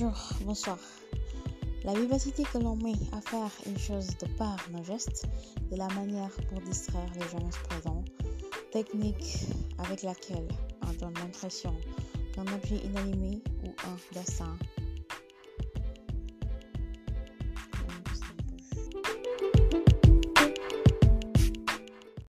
bonjour, bonsoir. La vivacité que l'on met à faire une chose de par nos gestes, de la manière pour distraire les gens présents, technique avec laquelle on donne l'impression d'un objet inanimé ou un dessin